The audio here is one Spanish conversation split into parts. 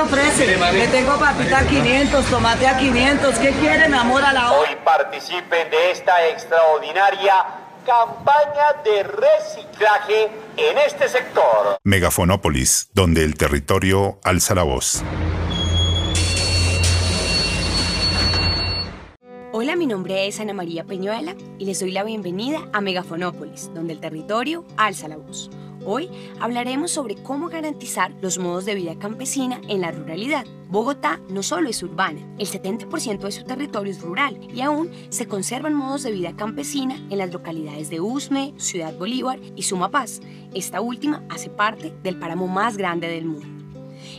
ofrece? Le tengo papita a 500, tomate a 500. ¿Qué quiere, mi amor, a la hora? Hoy participen de esta extraordinaria campaña de reciclaje en este sector. Megafonópolis, donde el territorio alza la voz. Hola, mi nombre es Ana María Peñuela y les doy la bienvenida a Megafonópolis, donde el territorio alza la voz. Hoy hablaremos sobre cómo garantizar los modos de vida campesina en la ruralidad. Bogotá no solo es urbana, el 70% de su territorio es rural y aún se conservan modos de vida campesina en las localidades de Usme, Ciudad Bolívar y Sumapaz. Esta última hace parte del páramo más grande del mundo.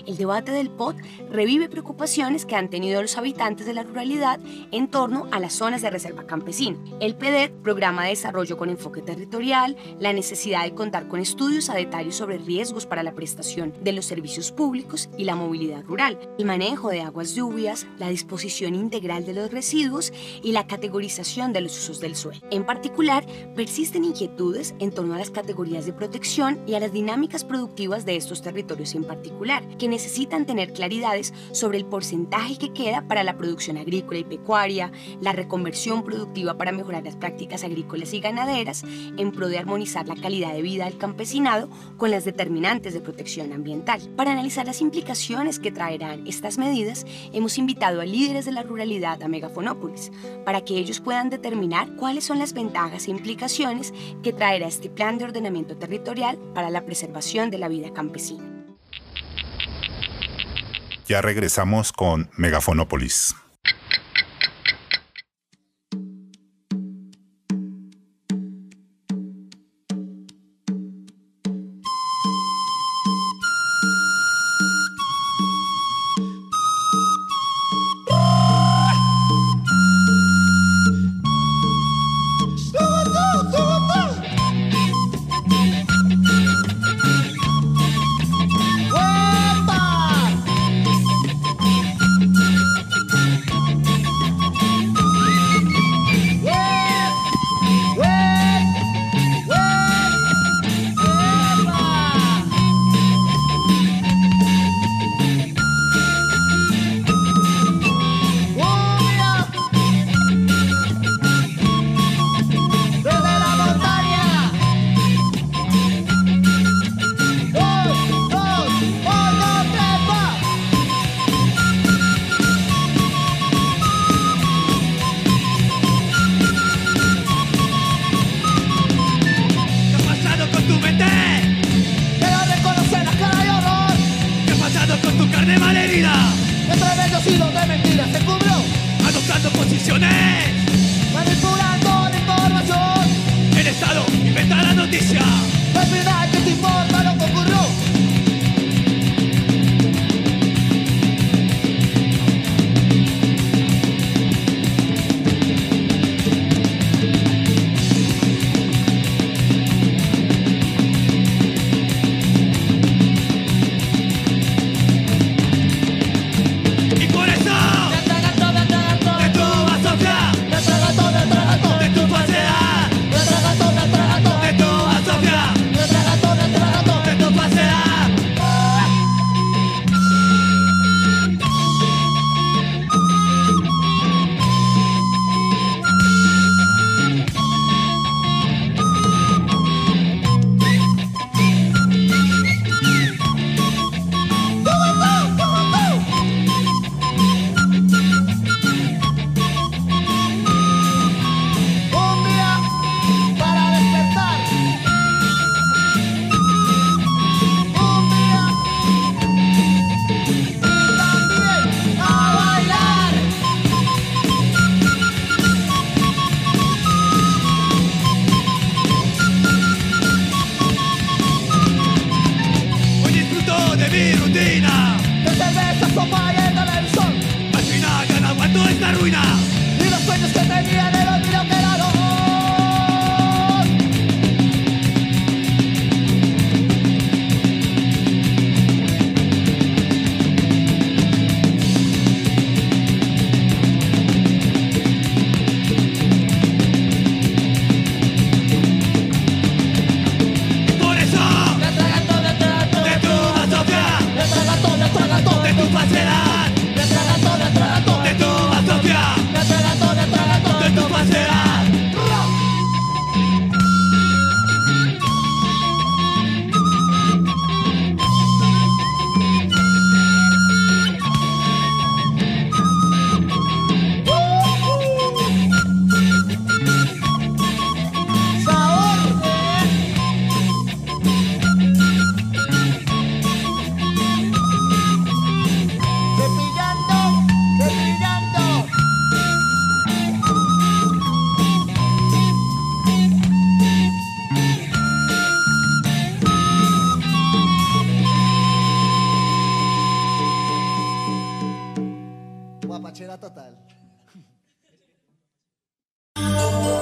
El debate del POT revive preocupaciones que han tenido los habitantes de la ruralidad en torno a las zonas de reserva campesina. El PEDET, Programa de Desarrollo con Enfoque Territorial, la necesidad de contar con estudios a detalle sobre riesgos para la prestación de los servicios públicos y la movilidad rural, el manejo de aguas lluvias, la disposición integral de los residuos y la categorización de los usos del suelo. En particular, persisten inquietudes en torno a las categorías de protección y a las dinámicas productivas de estos territorios en particular, que necesitan tener claridades sobre el porcentaje que queda para la producción agrícola y pecuaria, la reconversión productiva para mejorar las prácticas agrícolas y ganaderas, en pro de armonizar la calidad de vida del campesinado con las determinantes de protección ambiental. Para analizar las implicaciones que traerán estas medidas, hemos invitado a líderes de la ruralidad a Megafonópolis para que ellos puedan determinar cuáles son las ventajas e implicaciones que traerá este plan de ordenamiento territorial para la preservación de la vida campesina. Ya regresamos con Megafonópolis.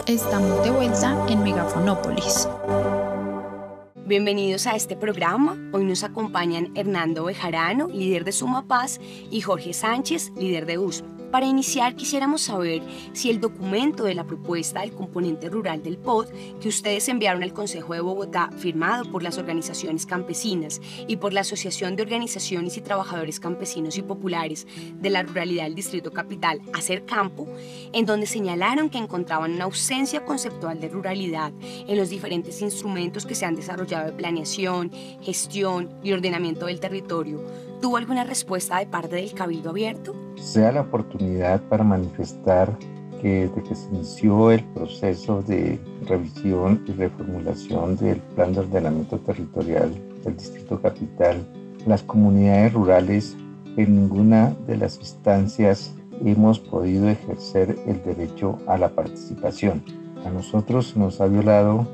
Estamos de vuelta en Megafonópolis. Bienvenidos a este programa. Hoy nos acompañan Hernando Bejarano, líder de Sumapaz, y Jorge Sánchez, líder de USMA. Para iniciar, quisiéramos saber si el documento de la propuesta del componente rural del POD que ustedes enviaron al Consejo de Bogotá, firmado por las organizaciones campesinas y por la Asociación de Organizaciones y Trabajadores Campesinos y Populares de la Ruralidad del Distrito Capital, Hacer Campo, en donde señalaron que encontraban una ausencia conceptual de ruralidad en los diferentes instrumentos que se han desarrollado de planeación, gestión y ordenamiento del territorio, ¿tuvo alguna respuesta de parte del Cabildo Abierto? Sea la oportunidad para manifestar que desde que se inició el proceso de revisión y reformulación del plan de ordenamiento territorial del Distrito Capital, las comunidades rurales en ninguna de las instancias hemos podido ejercer el derecho a la participación. A nosotros nos ha violado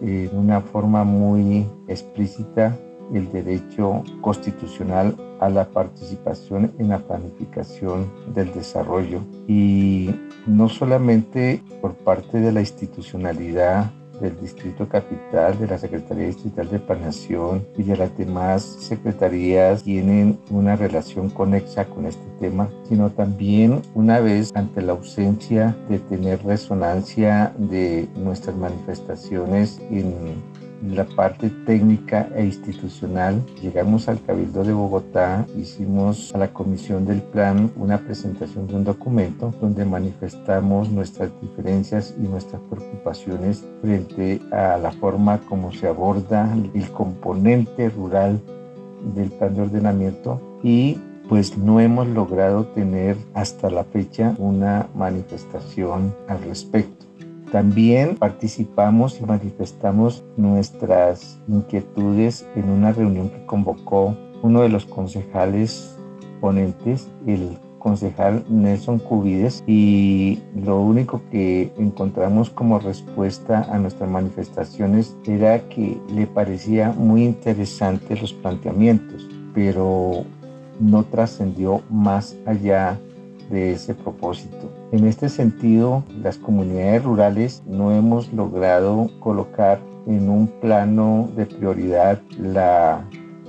en una forma muy explícita el derecho constitucional a la participación en la planificación del desarrollo. Y no solamente por parte de la institucionalidad del Distrito Capital, de la Secretaría Distrital de Planeación y de las demás secretarías tienen una relación conexa con este tema, sino también una vez ante la ausencia de tener resonancia de nuestras manifestaciones en la parte técnica e institucional, llegamos al Cabildo de Bogotá, hicimos a la comisión del plan una presentación de un documento donde manifestamos nuestras diferencias y nuestras preocupaciones frente a la forma como se aborda el componente rural del plan de ordenamiento y pues no hemos logrado tener hasta la fecha una manifestación al respecto. También participamos y manifestamos nuestras inquietudes en una reunión que convocó uno de los concejales ponentes, el concejal Nelson Cubides, y lo único que encontramos como respuesta a nuestras manifestaciones era que le parecía muy interesante los planteamientos, pero no trascendió más allá de ese propósito. En este sentido, las comunidades rurales no hemos logrado colocar en un plano de prioridad la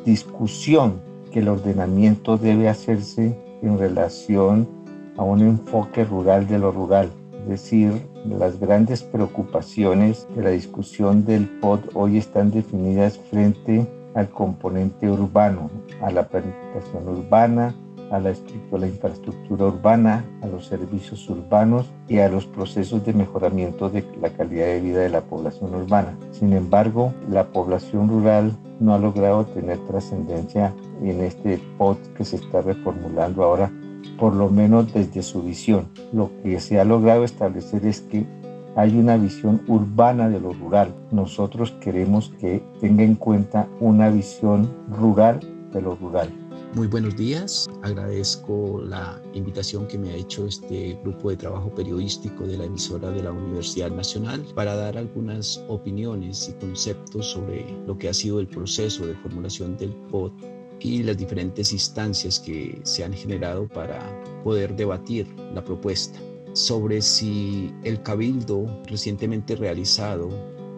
discusión que el ordenamiento debe hacerse en relación a un enfoque rural de lo rural. Es decir, las grandes preocupaciones de la discusión del POD hoy están definidas frente al componente urbano, a la planificación urbana, a la, infraestructura urbana, a los servicios urbanos y a los procesos de mejoramiento de la calidad de vida de la población urbana. Sin embargo, la población rural no ha logrado tener trascendencia en este POT que se está reformulando ahora, por lo menos desde su visión. Lo que se ha logrado establecer es que hay una visión urbana de lo rural. Nosotros queremos que tenga en cuenta una visión rural de lo rural. Muy buenos días, agradezco la invitación que me ha hecho este grupo de trabajo periodístico de la emisora de la Universidad Nacional para dar algunas opiniones y conceptos sobre lo que ha sido el proceso de formulación del POT y las diferentes instancias que se han generado para poder debatir la propuesta sobre si el cabildo recientemente realizado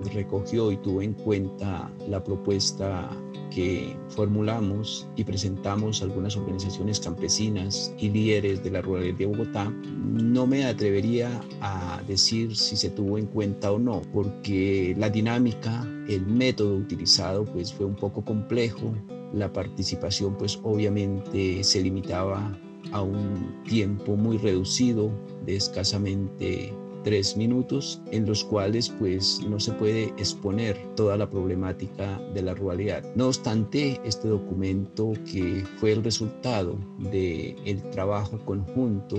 recogió y tuvo en cuenta la propuesta que formulamos y presentamos algunas organizaciones campesinas y líderes de la ruralidad de Bogotá, no me atrevería a decir si se tuvo en cuenta o no, porque la dinámica, el método utilizado pues fue un poco complejo, la participación pues obviamente se limitaba a un tiempo muy reducido de escasamente tres minutos en los cuales pues no se puede exponer toda la problemática de la ruralidad. No obstante, este documento que fue el resultado del el trabajo conjunto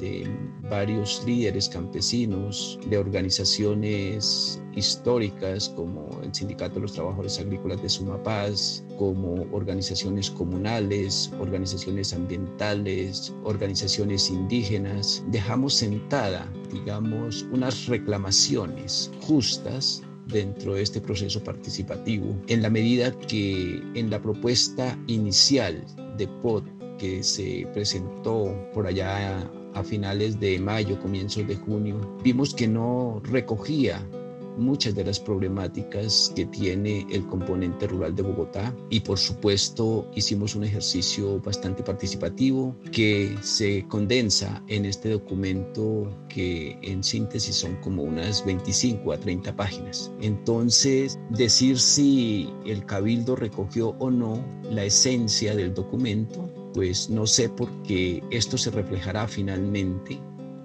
de varios líderes campesinos, de organizaciones históricas como el Sindicato de los Trabajadores Agrícolas de Sumapaz, como organizaciones comunales, organizaciones ambientales, organizaciones indígenas. Dejamos sentada, digamos, unas reclamaciones justas dentro de este proceso participativo, en la medida que en la propuesta inicial de POT que se presentó por allá a finales de mayo, comienzos de junio, vimos que no recogía muchas de las problemáticas que tiene el componente rural de Bogotá y por supuesto hicimos un ejercicio bastante participativo que se condensa en este documento que en síntesis son como unas 25 a 30 páginas. Entonces, decir si el cabildo recogió o no la esencia del documento, pues no sé porque esto se reflejará finalmente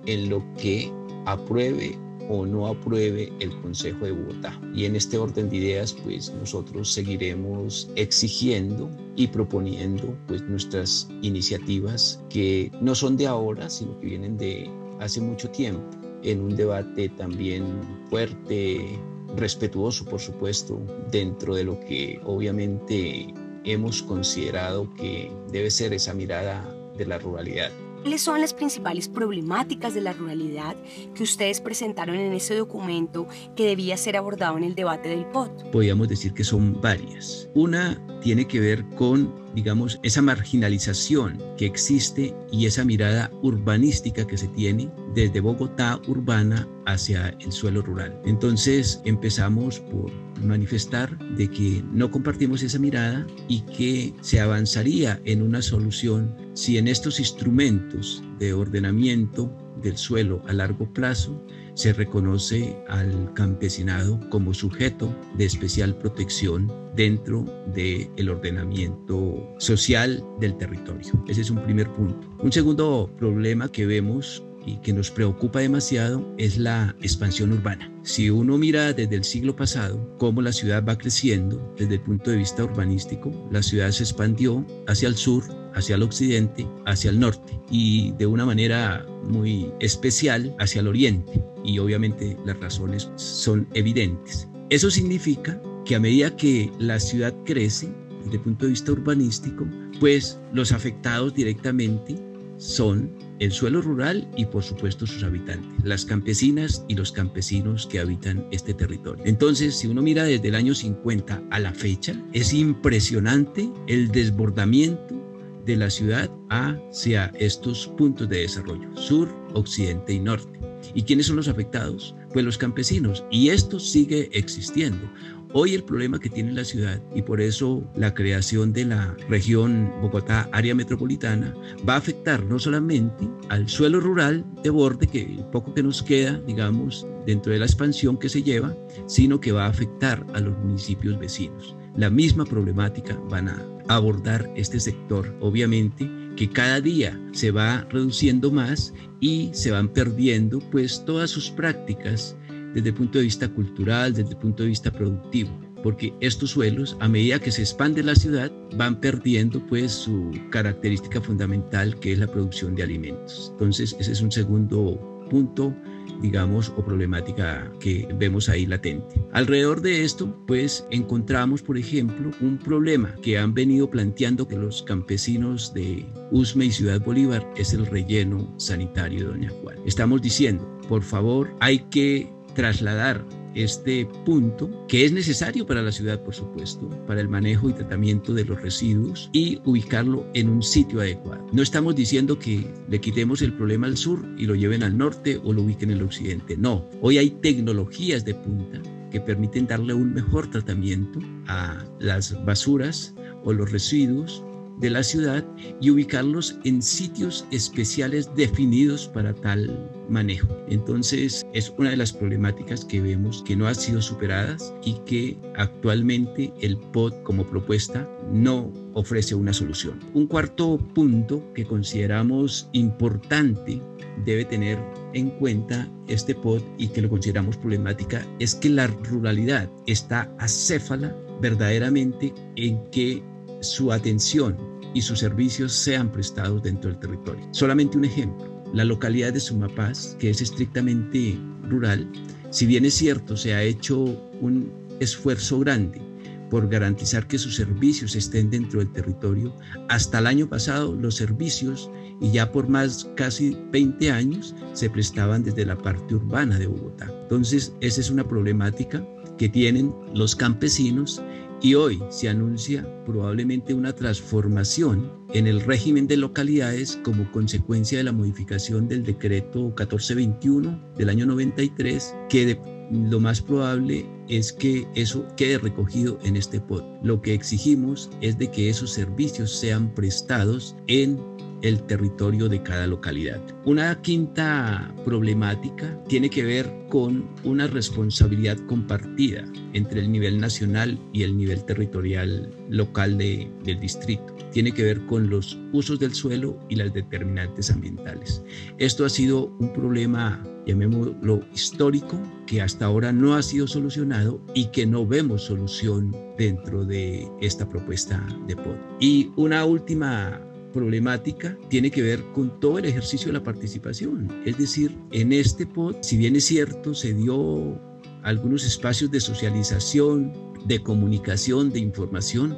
en lo que apruebe o no apruebe el Consejo de Bogotá. Y en este orden de ideas, pues nosotros seguiremos exigiendo y proponiendo pues nuestras iniciativas que no son de ahora, sino que vienen de hace mucho tiempo, en un debate también fuerte, respetuoso, por supuesto, dentro de lo que obviamente hemos considerado que debe ser esa mirada de la ruralidad. ¿Cuáles son las principales problemáticas de la ruralidad que ustedes presentaron en ese documento que debía ser abordado en el debate del POT? Podríamos decir que son varias. Una tiene que ver con digamos, esa marginalización que existe y esa mirada urbanística que se tiene desde Bogotá urbana hacia el suelo rural. Entonces empezamos por manifestar de que no compartimos esa mirada y que se avanzaría en una solución si en estos instrumentos de ordenamiento del suelo a largo plazo se reconoce al campesinado como sujeto de especial protección dentro del ordenamiento social del territorio. Ese es un primer punto. Un segundo problema que vemos y que nos preocupa demasiado es la expansión urbana. Si uno mira desde el siglo pasado cómo la ciudad va creciendo desde el punto de vista urbanístico, la ciudad se expandió hacia el sur, hacia el occidente, hacia el norte y de una manera muy especial hacia el oriente. Y obviamente las razones son evidentes. Eso significa que a medida que la ciudad crece desde el punto de vista urbanístico, pues los afectados directamente son el suelo rural y por supuesto sus habitantes, las campesinas y los campesinos que habitan este territorio. Entonces, si uno mira desde el año 50 a la fecha, es impresionante el desbordamiento de la ciudad hacia estos puntos de desarrollo, sur, occidente y norte. ¿Y quiénes son los afectados? Pues los campesinos. Y esto sigue existiendo. Hoy el problema que tiene la ciudad y por eso la creación de la región Bogotá área metropolitana va a afectar no solamente al suelo rural de borde, que poco que nos queda, digamos, dentro de la expansión que se lleva, sino que va a afectar a los municipios vecinos. La misma problemática van a abordar este sector, obviamente, que cada día se va reduciendo más y se van perdiendo pues todas sus prácticas desde el punto de vista cultural, desde el punto de vista productivo, porque estos suelos, a medida que se expande la ciudad, van perdiendo pues su característica fundamental que es la producción de alimentos. Entonces, ese es un segundo punto digamos, o problemática que vemos ahí latente. Alrededor de esto, pues encontramos, por ejemplo, un problema que han venido planteando que los campesinos de Usme y Ciudad Bolívar es el relleno sanitario de Doña Juan. Estamos diciendo, por favor, hay que trasladar este punto, que es necesario para la ciudad, por supuesto, para el manejo y tratamiento de los residuos y ubicarlo en un sitio adecuado. No estamos diciendo que le quitemos el problema al sur y lo lleven al norte o lo ubiquen en el occidente. No, hoy hay tecnologías de punta que permiten darle un mejor tratamiento a las basuras o los residuos de la ciudad y ubicarlos en sitios especiales definidos para tal manejo. Entonces es una de las problemáticas que vemos que no han sido superadas y que actualmente el POD como propuesta no ofrece una solución. Un cuarto punto que consideramos importante debe tener en cuenta este POD y que lo consideramos problemática es que la ruralidad está acéfala verdaderamente en que su atención y sus servicios sean prestados dentro del territorio. Solamente un ejemplo, la localidad de Sumapaz, que es estrictamente rural, si bien es cierto, se ha hecho un esfuerzo grande por garantizar que sus servicios estén dentro del territorio. Hasta el año pasado los servicios, y ya por más casi 20 años, se prestaban desde la parte urbana de Bogotá. Entonces, esa es una problemática que tienen los campesinos Y hoy se anuncia probablemente una transformación en el régimen de localidades como consecuencia de la modificación del decreto 1421 del año 93 que lo más probable es que eso quede recogido en este POT. Lo que exigimos es de que esos servicios sean prestados en el territorio de cada localidad. Una quinta problemática tiene que ver con una responsabilidad compartida entre el nivel nacional y el nivel territorial local de, del distrito. Tiene que ver con los usos del suelo y las determinantes ambientales. Esto ha sido un problema, llamémoslo histórico, que hasta ahora no ha sido solucionado y que no vemos solución dentro de esta propuesta de POD. Y una última problemática tiene que ver con todo el ejercicio de la participación. Es decir, en este pod, si bien es cierto, se dio algunos espacios de socialización, de comunicación, de información,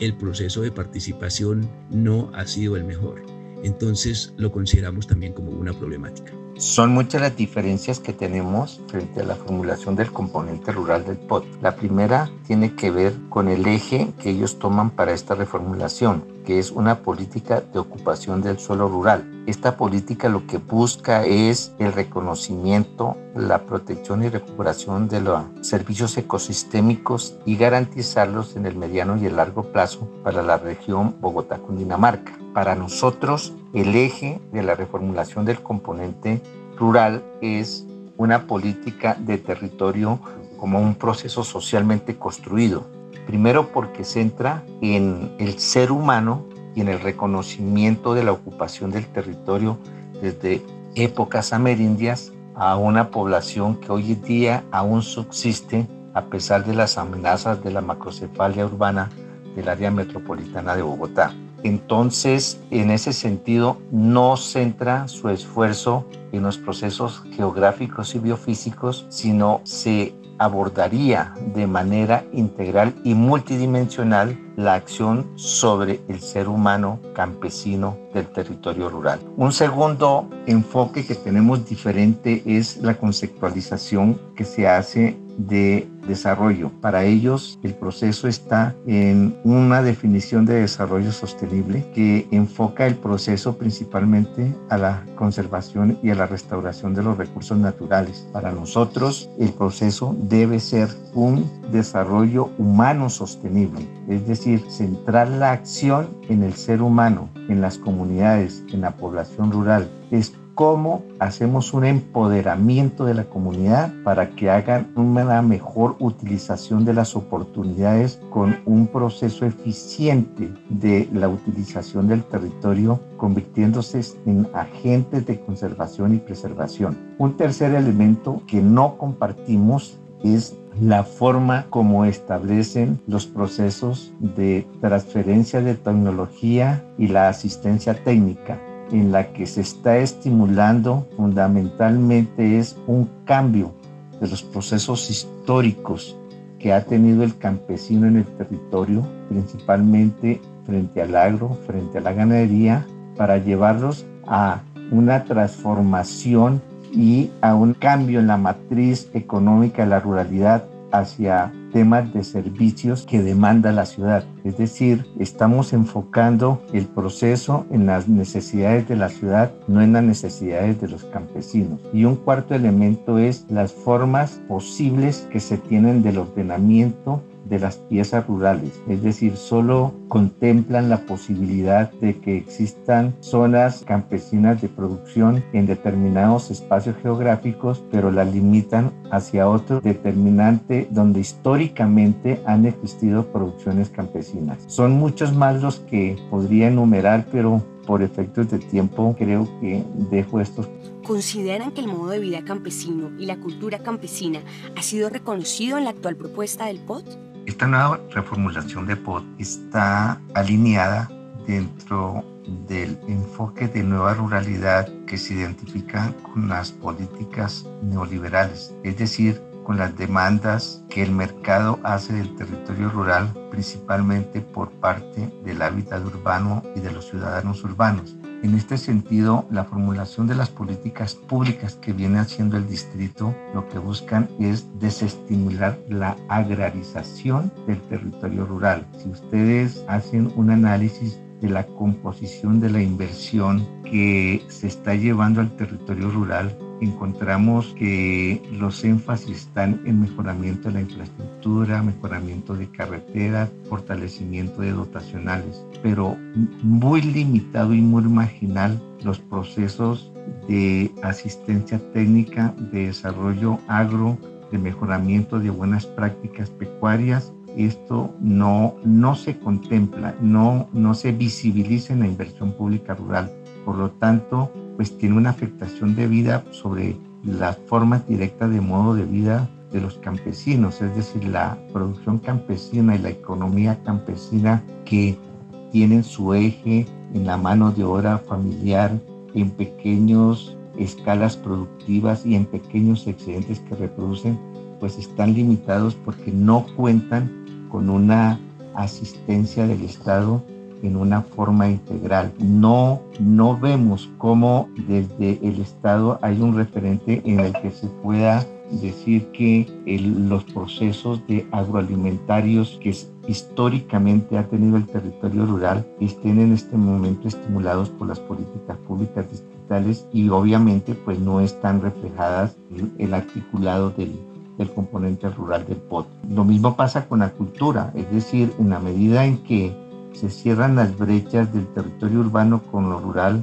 el proceso de participación no ha sido el mejor. Entonces lo consideramos también como una problemática. Son muchas las diferencias que tenemos frente a la formulación del componente rural del POT. La primera tiene que ver con el eje que ellos toman para esta reformulación, que es una política de ocupación del suelo rural. Esta política lo que busca es el reconocimiento, la protección y recuperación de los servicios ecosistémicos y garantizarlos en el mediano y el largo plazo para la región Bogotá-Cundinamarca. Para nosotros, el eje de la reformulación del componente rural es una política de territorio como un proceso socialmente construido. Primero porque centra en el ser humano y en el reconocimiento de la ocupación del territorio desde épocas amerindias a una población que hoy en día aún subsiste a pesar de las amenazas de la macrocefalia urbana del área metropolitana de Bogotá. Entonces, en ese sentido, no centra su esfuerzo en los procesos geográficos y biofísicos, sino se abordaría de manera integral y multidimensional la acción sobre el ser humano campesino del territorio rural. Un segundo enfoque que tenemos diferente es la conceptualización que se hace de desarrollo. Para ellos el proceso está en una definición de desarrollo sostenible que enfoca el proceso principalmente a la conservación y a la restauración de los recursos naturales. Para nosotros el proceso debe ser un desarrollo humano sostenible, es decir, centrar la acción en el ser humano, en las comunidades, en la población rural. Es cómo hacemos un empoderamiento de la comunidad para que hagan una mejor utilización de las oportunidades con un proceso eficiente de la utilización del territorio, convirtiéndose en agentes de conservación y preservación. Un tercer elemento que no compartimos es la forma como establecen los procesos de transferencia de tecnología y la asistencia técnica en la que se está estimulando fundamentalmente es un cambio de los procesos históricos que ha tenido el campesino en el territorio, principalmente frente al agro, frente a la ganadería, para llevarlos a una transformación y a un cambio en la matriz económica de la ruralidad hacia temas de servicios que demanda la ciudad. Es decir, estamos enfocando el proceso en las necesidades de la ciudad, no en las necesidades de los campesinos. Y un cuarto elemento es las formas posibles que se tienen del ordenamiento de las piezas rurales, es decir, solo contemplan la posibilidad de que existan zonas campesinas de producción en determinados espacios geográficos, pero las limitan hacia otro determinante donde históricamente han existido producciones campesinas. Son muchos más los que podría enumerar, pero por efectos de tiempo creo que dejo estos ¿Consideran que el modo de vida campesino y la cultura campesina ha sido reconocido en la actual propuesta del POT? Esta nueva reformulación de POT está alineada dentro del enfoque de nueva ruralidad que se identifica con las políticas neoliberales, es decir, con las demandas que el mercado hace del territorio rural, principalmente por parte del hábitat urbano y de los ciudadanos urbanos. En este sentido, la formulación de las políticas públicas que viene haciendo el distrito lo que buscan es desestimular la agrarización del territorio rural. Si ustedes hacen un análisis de la composición de la inversión que se está llevando al territorio rural, encontramos que los énfasis están en mejoramiento de la infraestructura, mejoramiento de carreteras, fortalecimiento de dotacionales, pero muy limitado y muy marginal los procesos de asistencia técnica, de desarrollo agro, de mejoramiento de buenas prácticas pecuarias esto no, no se contempla, no, no se visibiliza en la inversión pública rural. Por lo tanto, pues tiene una afectación de vida sobre la forma directa de modo de vida de los campesinos, es decir, la producción campesina y la economía campesina que tienen su eje en la mano de obra familiar, en pequeños escalas productivas y en pequeños excedentes que reproducen, pues están limitados porque no cuentan con una asistencia del Estado en una forma integral. No, no vemos cómo desde el Estado hay un referente en el que se pueda decir que los procesos de agroalimentarios que históricamente ha tenido el territorio rural estén en este momento estimulados por las políticas públicas distritales y obviamente pues no están reflejadas en el articulado del, del componente rural del POT. Lo mismo pasa con la cultura, es decir, en la medida en que se cierran las brechas del territorio urbano con lo rural,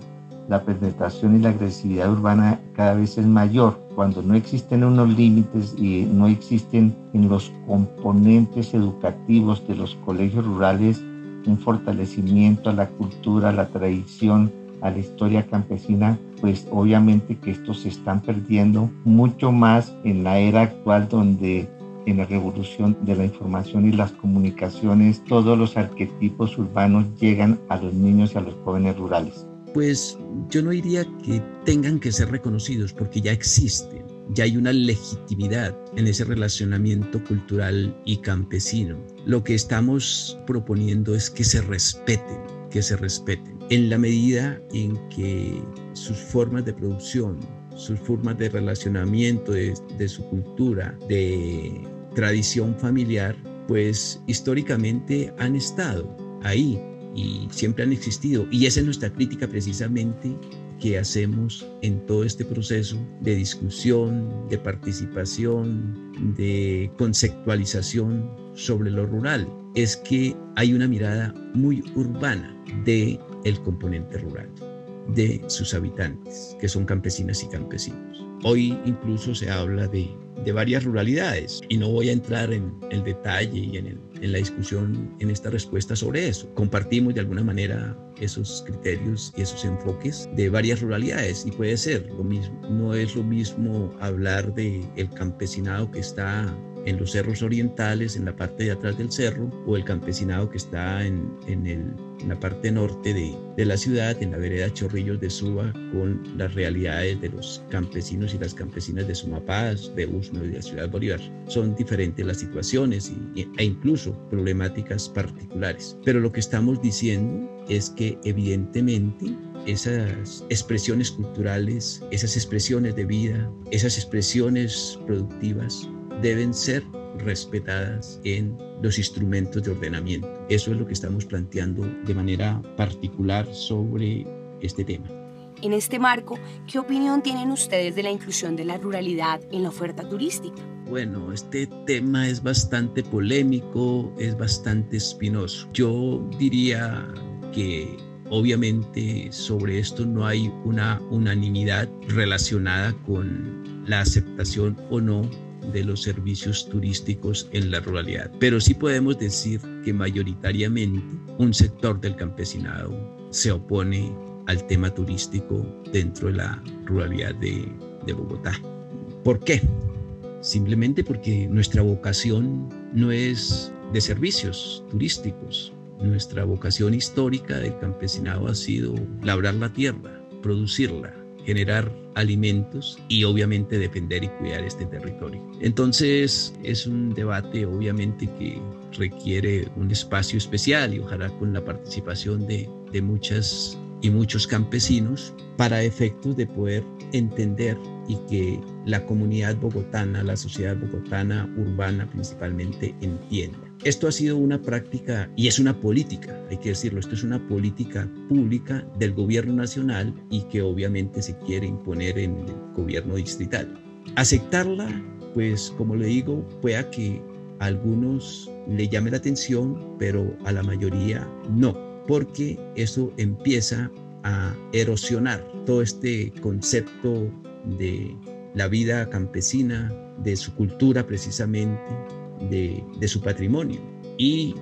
la penetración y la agresividad urbana cada vez es mayor. Cuando no existen unos límites y no existen en los componentes educativos de los colegios rurales un fortalecimiento a la cultura, a la tradición, a la historia campesina, pues obviamente que estos se están perdiendo mucho más en la era actual donde en la revolución de la información y las comunicaciones, todos los arquetipos urbanos llegan a los niños y a los jóvenes rurales. Pues yo no diría que tengan que ser reconocidos porque ya existen, ya hay una legitimidad en ese relacionamiento cultural y campesino. Lo que estamos proponiendo es que se respeten, que se respeten en la medida en que sus formas de producción, sus formas de relacionamiento de, su cultura, de tradición familiar, pues históricamente han estado ahí y siempre han existido. Y esa es nuestra crítica precisamente que hacemos en todo este proceso de discusión, de participación, de conceptualización sobre lo rural. Es que hay una mirada muy urbana de el componente rural de sus habitantes, que son campesinas y campesinos. Hoy incluso se habla de, de varias ruralidades y no voy a entrar en el detalle y en, en la discusión en esta respuesta sobre eso. Compartimos de alguna manera esos criterios y esos enfoques de varias ruralidades y puede ser lo mismo. No es lo mismo hablar de el campesinado que está en los cerros orientales, en la parte de atrás del cerro, o el campesinado que está en, en, el, la parte norte de, de, la ciudad, en la vereda Chorrillos de Suba, con las realidades de los campesinos y las campesinas de Sumapaz, de Usme y de la ciudad Bolívar. Son diferentes las situaciones e incluso problemáticas particulares. Pero lo que estamos diciendo es que evidentemente esas expresiones culturales, esas expresiones de vida, esas expresiones productivas deben ser respetadas en los instrumentos de ordenamiento. Eso es lo que estamos planteando de manera particular sobre este tema. En este marco, ¿qué opinión tienen ustedes de la inclusión de la ruralidad en la oferta turística? Bueno, este tema es bastante polémico, es bastante espinoso. Yo diría que obviamente sobre esto no hay una unanimidad relacionada con la aceptación o no de los servicios turísticos en la ruralidad. Pero sí podemos decir que mayoritariamente un sector del campesinado se opone al tema turístico dentro de la ruralidad de, Bogotá. ¿Por qué? Simplemente porque nuestra vocación no es de servicios turísticos. Nuestra vocación histórica del campesinado ha sido labrar la tierra, producirla, generar alimentos y obviamente defender y cuidar este territorio. Entonces es un debate obviamente que requiere un espacio especial y ojalá con la participación de, de muchas y muchos campesinos para efectos de poder entender y que la comunidad bogotana, la sociedad bogotana urbana principalmente entienda. Esto ha sido una práctica y es una política, hay que decirlo, esto es una política pública del gobierno nacional y que obviamente se quiere imponer en el gobierno distrital. Aceptarla, pues como le digo, pueda que a algunos le llame la atención, pero a la mayoría no, porque eso empieza a erosionar todo este concepto de la vida campesina, de su cultura precisamente, de, su patrimonio. Y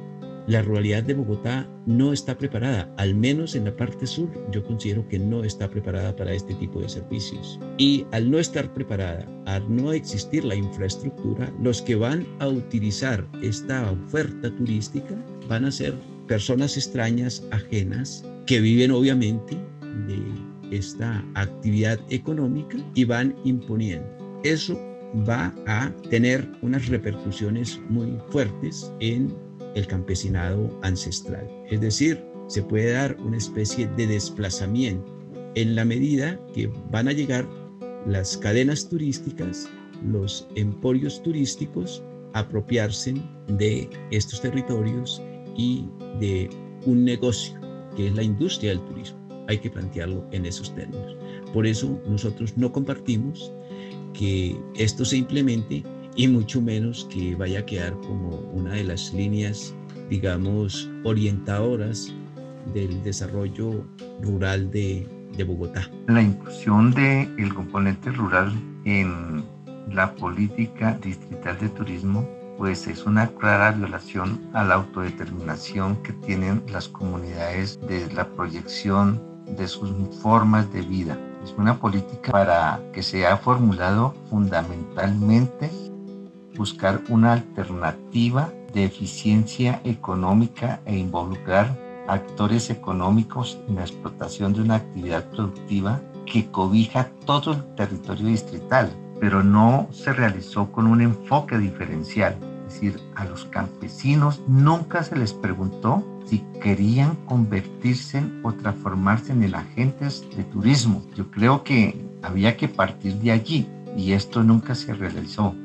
la ruralidad de Bogotá no está preparada, al menos en la parte sur, yo considero que no está preparada para este tipo de servicios. Y al no estar preparada, al no existir la infraestructura, los que van a utilizar esta oferta turística van a ser personas extrañas, ajenas, que viven obviamente de esta actividad económica y van imponiendo. Eso va a tener unas repercusiones muy fuertes en el campesinado ancestral. Es decir, se puede dar una especie de desplazamiento en la medida que van a llegar las cadenas turísticas, los emporios turísticos, a apropiarse de estos territorios y de un negocio que es la industria del turismo. Hay que plantearlo en esos términos. Por eso nosotros no compartimos que esto se implemente y mucho menos que vaya a quedar como una de las líneas, digamos, orientadoras del desarrollo rural de, Bogotá. La inclusión del el componente rural en la política distrital de turismo pues es una clara violación a la autodeterminación que tienen las comunidades de la proyección de sus formas de vida. Es una política para que se ha formulado fundamentalmente buscar una alternativa de eficiencia económica e involucrar actores económicos en la explotación de una actividad productiva que cobija todo el territorio distrital, pero no se realizó con un enfoque diferencial. Es decir, a los campesinos nunca se les preguntó si querían convertirse o transformarse en el agentes de turismo. Yo creo que había que partir de allí y esto nunca se realizó.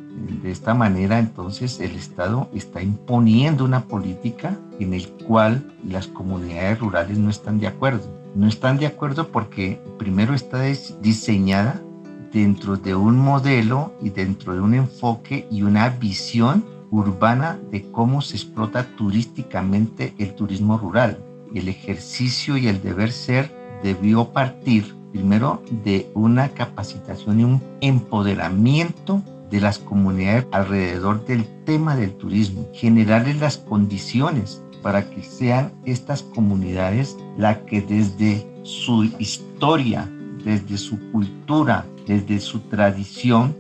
De esta manera, entonces, el Estado está imponiendo una política en el cual las comunidades rurales no están de acuerdo. No están de acuerdo porque primero está diseñada dentro de un modelo y dentro de un enfoque y una visión urbana de cómo se explota turísticamente el turismo rural. El ejercicio y el deber ser debió partir primero de una capacitación y un empoderamiento de las comunidades alrededor del tema del turismo, generarles las condiciones para que sean estas comunidades las que desde su historia, desde su cultura, desde su tradición,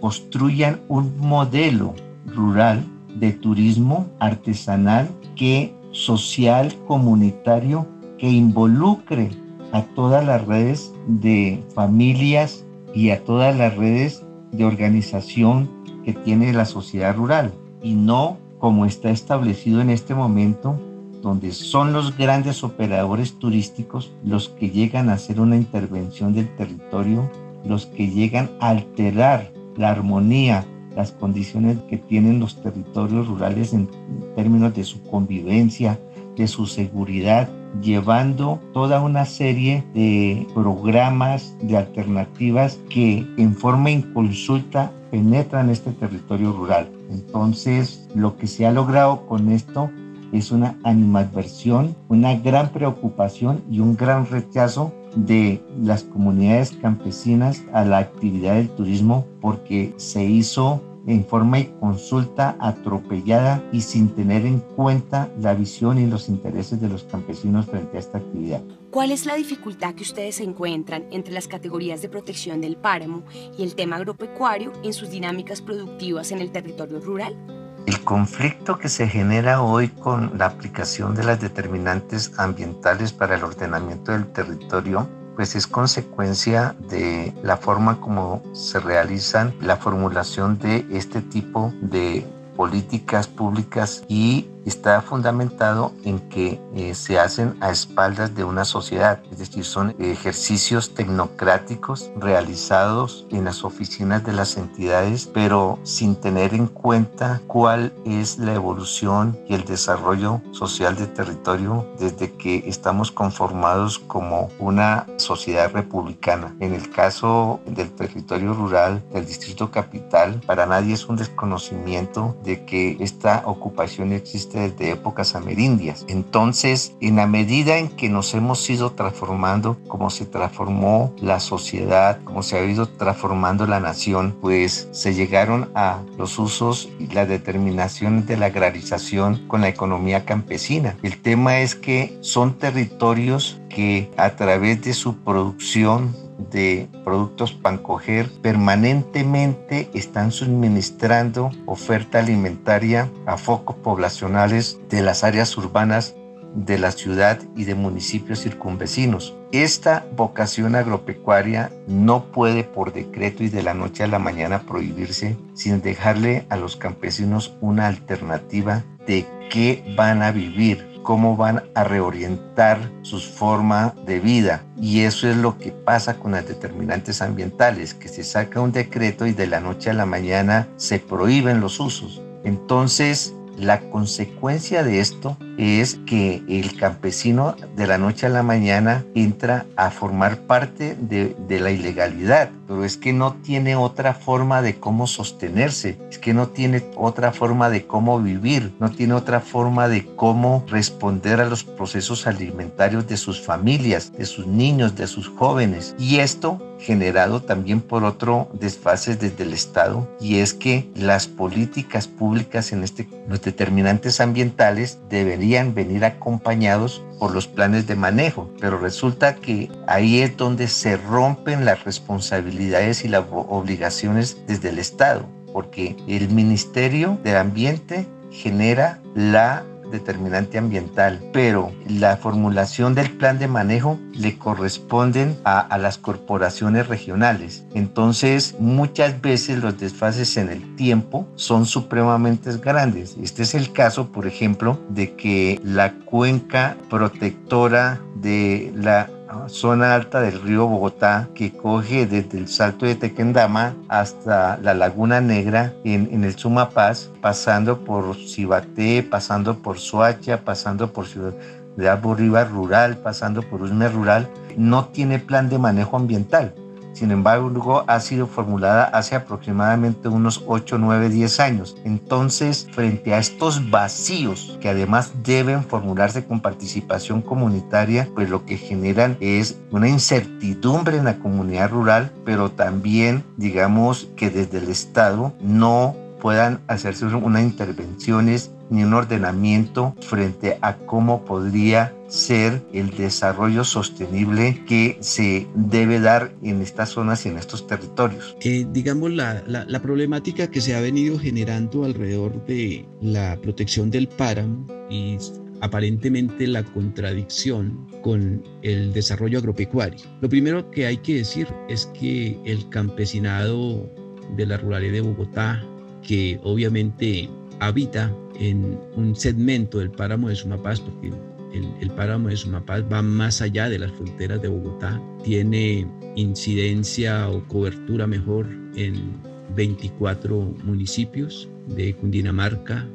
construyan un modelo rural de turismo artesanal que social, comunitario, que involucre a todas las redes de familias y a todas las redes de organización que tiene la sociedad rural. Y no como está establecido en este momento donde son los grandes operadores turísticos los que llegan a hacer una intervención del territorio, los que llegan a alterar la armonía las condiciones que tienen los territorios rurales en términos de su convivencia, de su seguridad, llevando toda una serie de programas, de alternativas que en forma inconsulta penetran este territorio rural. Entonces, lo que se ha logrado con esto es una animadversión, una gran preocupación y un gran rechazo de las comunidades campesinas a la actividad del turismo porque se hizo en forma y consulta atropellada y sin tener en cuenta la visión y los intereses de los campesinos frente a esta actividad. ¿Cuál es la dificultad que ustedes encuentran entre las categorías de protección del páramo y el tema agropecuario en sus dinámicas productivas en el territorio rural? El conflicto que se genera hoy con la aplicación de las determinantes ambientales para el ordenamiento del territorio pues es consecuencia de la forma como se realizan la formulación de este tipo de políticas públicas y está fundamentado en que eh, se hacen a espaldas de una sociedad, es decir, son ejercicios tecnocráticos realizados en las oficinas de las entidades, pero sin tener en cuenta cuál es la evolución y el desarrollo social del territorio desde que estamos conformados como una sociedad republicana. En el caso del territorio rural del distrito capital, para nadie es un desconocimiento de que esta ocupación existe desde épocas amerindias. Entonces, en la medida en que nos hemos ido transformando, como se transformó la sociedad, como se ha ido transformando la nación, pues se llegaron a los usos y la determinación de la agrarización con la economía campesina. El tema es que son territorios que a través de su producción de productos Pancoger permanentemente están suministrando oferta alimentaria a focos poblacionales de las áreas urbanas de la ciudad y de municipios circunvecinos. Esta vocación agropecuaria no puede por decreto y de la noche a la mañana prohibirse sin dejarle a los campesinos una alternativa de qué van a vivir, cómo van a reorientar su forma de vida. Y eso es lo que pasa con las determinantes ambientales, que se saca un decreto y de la noche a la mañana se prohíben los usos. Entonces, la consecuencia de esto es que el campesino de la noche a la mañana entra a formar parte de, la ilegalidad, pero es que no tiene otra forma de cómo sostenerse, es que no tiene otra forma de cómo vivir, no tiene otra forma de cómo responder a los procesos alimentarios de sus familias, de sus niños, de sus jóvenes. Y esto generado también por otro desfase desde el Estado y es que las políticas públicas en este los determinantes ambientales deben venir acompañados por los planes de manejo, pero resulta que ahí es donde se rompen las responsabilidades y las obligaciones desde el Estado, porque el Ministerio del Ambiente genera la determinante ambiental, pero la formulación del plan de manejo le corresponden a, las corporaciones regionales. Entonces, muchas veces los desfases en el tiempo son supremamente grandes. Este es el caso, por ejemplo, de que la cuenca protectora de la zona alta del río Bogotá que coge desde el Salto de Tequendama hasta la Laguna Negra en, el Sumapaz, pasando por Cibaté, pasando por Soacha, pasando por Ciudad de Bolívar Rural, pasando por Usme Rural, no tiene plan de manejo ambiental. Sin embargo, ha sido formulada hace aproximadamente unos 8, 9, 10 años. Entonces, frente a estos vacíos que además deben formularse con participación comunitaria, pues lo que generan es una incertidumbre en la comunidad rural, pero también digamos que desde el Estado no puedan hacerse unas intervenciones ni un ordenamiento frente a cómo podría ser el desarrollo sostenible que se debe dar en estas zonas y en estos territorios. Eh, digamos, la, la, problemática que se ha venido generando alrededor de la protección del páramo y aparentemente la contradicción con el desarrollo agropecuario. Lo primero que hay que decir es que el campesinado de la ruralidad de Bogotá, que obviamente habita en un segmento del páramo de Sumapaz, porque el, páramo de Sumapaz va más allá de las fronteras de Bogotá, tiene incidencia o cobertura mejor en 24 municipios de Cundinamarca,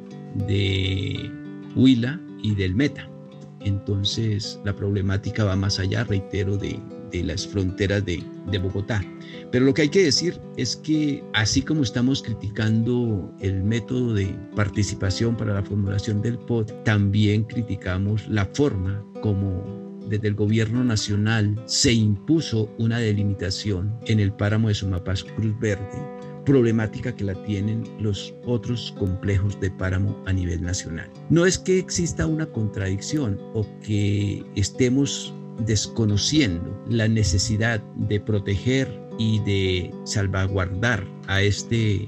de Huila y del Meta. Entonces la problemática va más allá, reitero, de, de las fronteras de, Bogotá. Pero lo que hay que decir es que así como estamos criticando el método de participación para la formulación del POT, también criticamos la forma como desde el gobierno nacional se impuso una delimitación en el páramo de Sumapaz Cruz Verde, problemática que la tienen los otros complejos de páramo a nivel nacional. No es que exista una contradicción o que estemos desconociendo la necesidad de proteger y de salvaguardar a este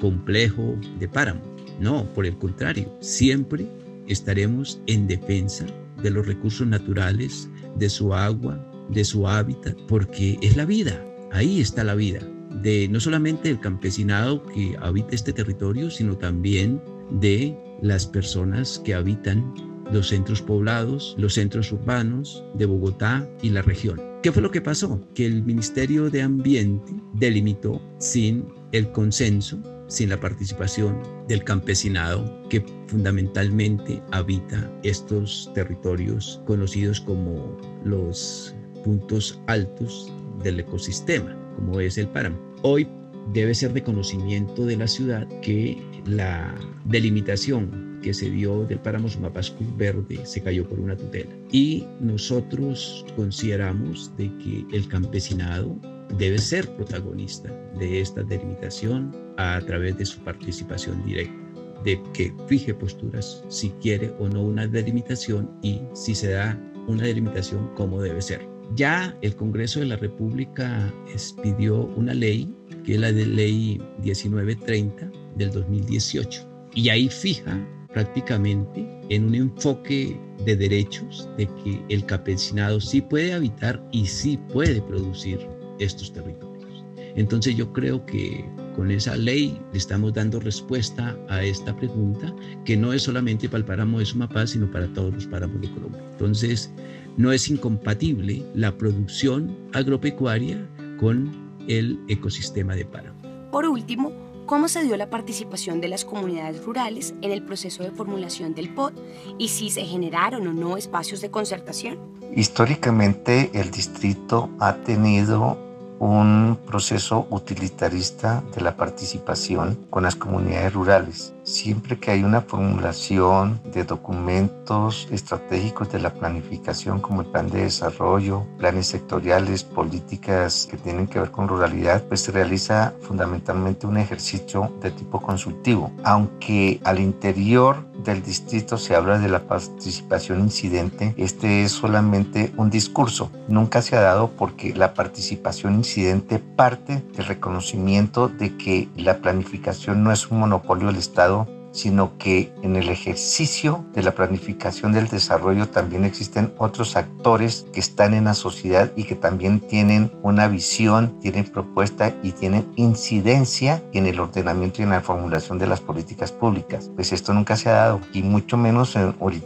complejo de páramo. No, por el contrario, siempre estaremos en defensa de los recursos naturales, de su agua, de su hábitat, porque es la vida, ahí está la vida, de no solamente el campesinado que habita este territorio, sino también de las personas que habitan los centros poblados, los centros urbanos de Bogotá y la región. ¿Qué fue lo que pasó? Que el Ministerio de Ambiente delimitó sin el consenso, sin la participación del campesinado que fundamentalmente habita estos territorios conocidos como los puntos altos del ecosistema, como es el páramo. Hoy debe ser de conocimiento de la ciudad que la delimitación que se dio del páramo Sumapascul Verde se cayó por una tutela. Y nosotros consideramos de que el campesinado debe ser protagonista de esta delimitación a través de su participación directa de que fije posturas si quiere o no una delimitación y si se da una delimitación cómo debe ser. Ya el Congreso de la República expidió una ley, que es la de ley 1930 del 2018, y ahí fija prácticamente en un enfoque de derechos de que el campesinado sí puede habitar y sí puede producir estos territorios. Entonces yo creo que con esa ley le estamos dando respuesta a esta pregunta que no es solamente para el páramo de Sumapaz, sino para todos los páramos de Colombia. Entonces no es incompatible la producción agropecuaria con el ecosistema de páramo. Por último, cómo se dio la participación de las comunidades rurales en el proceso de formulación del POT y si se generaron o no espacios de concertación. Históricamente el distrito ha tenido un proceso utilitarista de la participación con las comunidades rurales. Siempre que hay una formulación de documentos estratégicos de la planificación como el plan de desarrollo, planes sectoriales, políticas que tienen que ver con ruralidad, pues se realiza fundamentalmente un ejercicio de tipo consultivo. Aunque al interior del distrito se habla de la participación incidente, este es solamente un discurso. Nunca se ha dado porque la participación incidente parte del reconocimiento de que la planificación no es un monopolio del Estado, sino que en el ejercicio de la planificación del desarrollo también existen otros actores que están en la sociedad y que también tienen una visión, tienen propuesta y tienen incidencia en el ordenamiento y en la formulación de las políticas públicas. Pues esto nunca se ha dado y mucho menos se ahorita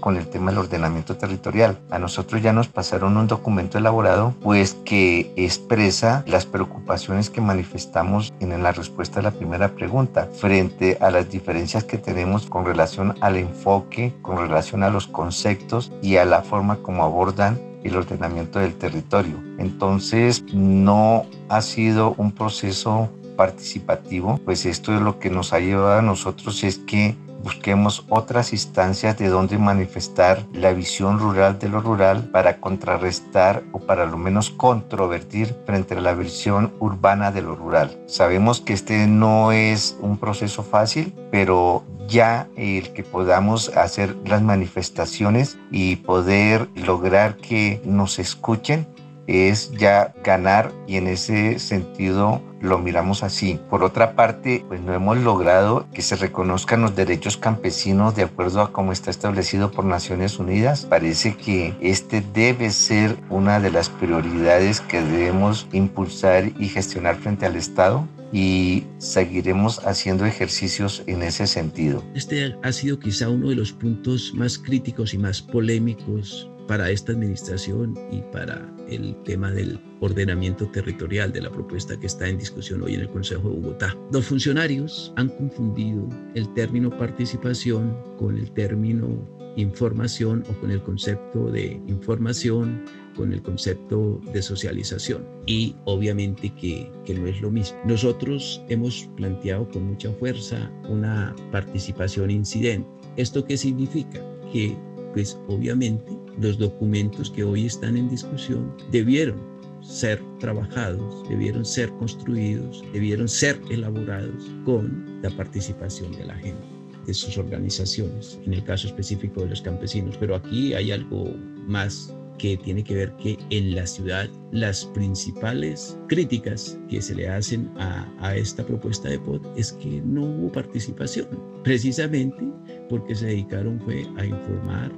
con el tema del ordenamiento territorial. A nosotros ya nos pasaron un documento elaborado pues que expresa las preocupaciones que manifestamos en la respuesta a la primera pregunta frente a las diferencias que tenemos con relación al enfoque, con relación a los conceptos y a la forma como abordan el ordenamiento del territorio. Entonces, no ha sido un proceso participativo, pues esto es lo que nos ha llevado a nosotros es que busquemos otras instancias de donde manifestar la visión rural de lo rural para contrarrestar o para lo menos controvertir frente a la visión urbana de lo rural. Sabemos que este no es un proceso fácil, pero ya el que podamos hacer las manifestaciones y poder lograr que nos escuchen es ya ganar y en ese sentido lo miramos así. Por otra parte, pues no hemos logrado que se reconozcan los derechos campesinos de acuerdo a cómo está establecido por Naciones Unidas. Parece que este debe ser una de las prioridades que debemos impulsar y gestionar frente al Estado y seguiremos haciendo ejercicios en ese sentido. Este ha sido quizá uno de los puntos más críticos y más polémicos para esta administración y para el tema del ordenamiento territorial de la propuesta que está en discusión hoy en el Consejo de Bogotá. Los funcionarios han confundido el término participación con el término información o con el concepto de información con el concepto de socialización y obviamente que, que, no es lo mismo. Nosotros hemos planteado con mucha fuerza una participación incidente. ¿Esto qué significa? Que pues obviamente los documentos que hoy están en discusión debieron ser trabajados, debieron ser construidos, debieron ser elaborados con la participación de la gente, de sus organizaciones, en el caso específico de los campesinos. Pero aquí hay algo más que tiene que ver que en la ciudad las principales críticas que se le hacen a, a, esta propuesta de POT es que no hubo participación, precisamente porque se dedicaron fue a informar,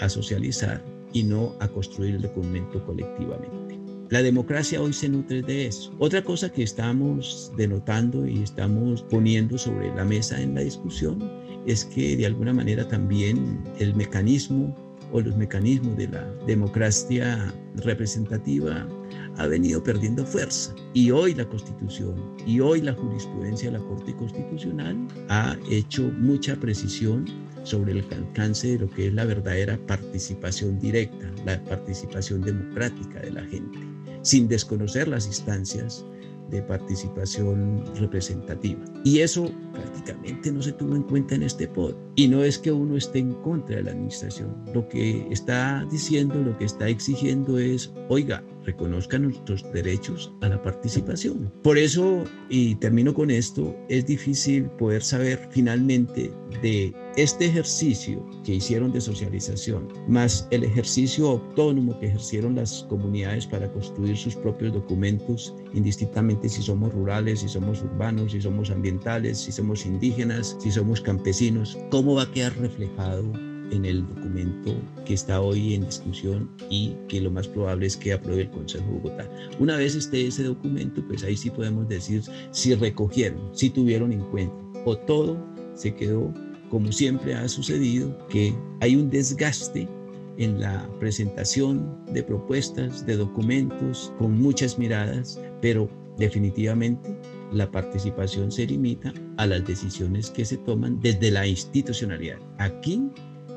a socializar y no a construir el documento colectivamente. La democracia hoy se nutre de eso. Otra cosa que estamos denotando y estamos poniendo sobre la mesa en la discusión es que de alguna manera también el mecanismo o los mecanismos de la democracia representativa ha venido perdiendo fuerza. Y hoy la Constitución y hoy la jurisprudencia de la Corte Constitucional ha hecho mucha precisión sobre el alcance de lo que es la verdadera participación directa, la participación democrática de la gente, sin desconocer las instancias de participación representativa. Y eso prácticamente no se tuvo en cuenta en este pod. Y no es que uno esté en contra de la administración. Lo que está diciendo, lo que está exigiendo es, oiga, reconozcan nuestros derechos a la participación. Por eso, y termino con esto, es difícil poder saber finalmente de este ejercicio que hicieron de socialización, más el ejercicio autónomo que ejercieron las comunidades para construir sus propios documentos, indistintamente si somos rurales, si somos urbanos, si somos ambientales, si somos indígenas, si somos campesinos, ¿cómo va a quedar reflejado en el documento que está hoy en discusión y que lo más probable es que apruebe el Consejo de Bogotá. Una vez esté ese documento, pues ahí sí podemos decir si recogieron, si tuvieron en cuenta o todo se quedó como siempre ha sucedido, que hay un desgaste en la presentación de propuestas, de documentos, con muchas miradas, pero definitivamente la participación se limita a las decisiones que se toman desde la institucionalidad. Aquí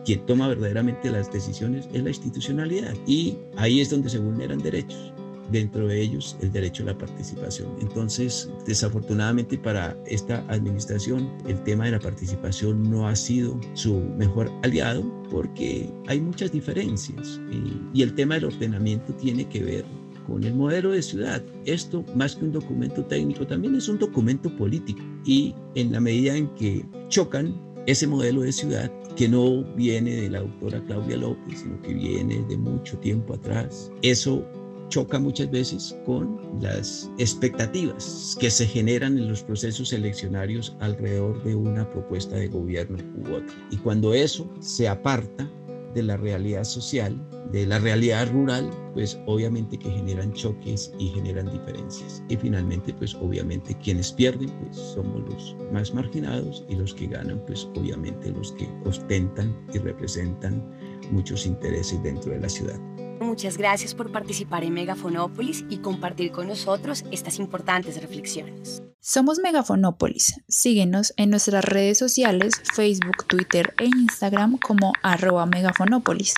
quien toma verdaderamente las decisiones es la institucionalidad y ahí es donde se vulneran derechos dentro de ellos el derecho a la participación. Entonces, desafortunadamente para esta administración, el tema de la participación no ha sido su mejor aliado porque hay muchas diferencias y, y el tema del ordenamiento tiene que ver con el modelo de ciudad. Esto, más que un documento técnico, también es un documento político y en la medida en que chocan ese modelo de ciudad que no viene de la doctora Claudia López, sino que viene de mucho tiempo atrás, eso choca muchas veces con las expectativas que se generan en los procesos eleccionarios alrededor de una propuesta de gobierno u otra. Y cuando eso se aparta de la realidad social, de la realidad rural, pues obviamente que generan choques y generan diferencias. Y finalmente, pues obviamente quienes pierden, pues somos los más marginados y los que ganan, pues obviamente los que ostentan y representan muchos intereses dentro de la ciudad. Muchas gracias por participar en Megafonópolis y compartir con nosotros estas importantes reflexiones. Somos Megafonópolis. Síguenos en nuestras redes sociales, Facebook, Twitter e Instagram como arroba megafonópolis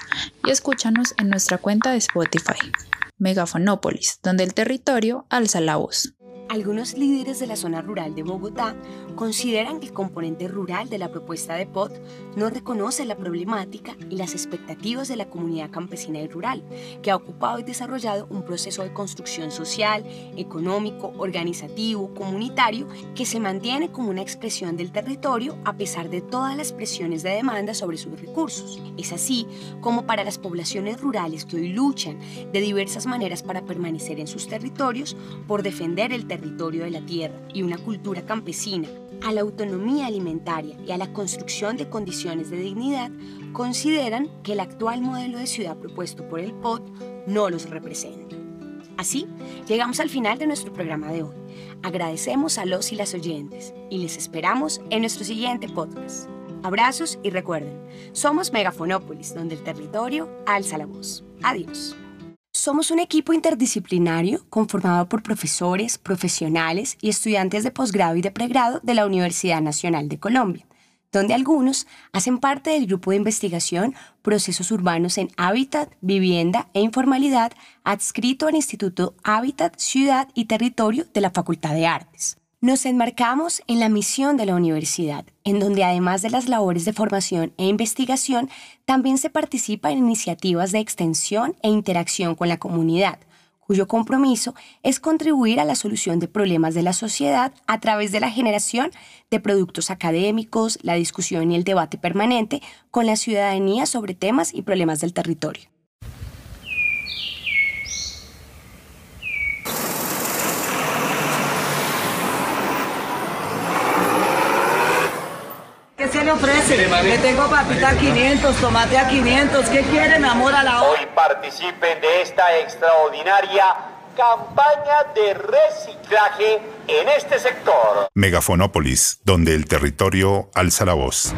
y escúchanos en nuestra cuenta de Spotify. Megafonópolis, donde el territorio alza la voz. Algunos líderes de la zona rural de Bogotá consideran que el componente rural de la propuesta de POT no reconoce la problemática y las expectativas de la comunidad campesina y rural, que ha ocupado y desarrollado un proceso de construcción social, económico, organizativo, comunitario, que se mantiene como una expresión del territorio a pesar de todas las presiones de demanda sobre sus recursos. Es así como para las poblaciones rurales que hoy luchan de diversas maneras para permanecer en sus territorios por defender el territorio territorio de la tierra y una cultura campesina, a la autonomía alimentaria y a la construcción de condiciones de dignidad, consideran que el actual modelo de ciudad propuesto por el POT no los representa. Así, llegamos al final de nuestro programa de hoy. Agradecemos a los y las oyentes y les esperamos en nuestro siguiente podcast. Abrazos y recuerden, somos Megafonópolis, donde el territorio alza la voz. Adiós. Somos un equipo interdisciplinario conformado por profesores, profesionales y estudiantes de posgrado y de pregrado de la Universidad Nacional de Colombia, donde algunos hacen parte del grupo de investigación Procesos Urbanos en Hábitat, Vivienda e Informalidad adscrito al Instituto Hábitat, Ciudad y Territorio de la Facultad de Artes. Nos enmarcamos en la misión de la universidad, en donde además de las labores de formación e investigación, también se participa en iniciativas de extensión e interacción con la comunidad, cuyo compromiso es contribuir a la solución de problemas de la sociedad a través de la generación de productos académicos, la discusión y el debate permanente con la ciudadanía sobre temas y problemas del territorio. ¿Qué se le ofrece? Le tengo papita a 500, tomate a 500. ¿Qué quiere, mi amor, a la hora? Hoy participen de esta extraordinaria campaña de reciclaje en este sector. Megafonópolis, donde el territorio alza la voz.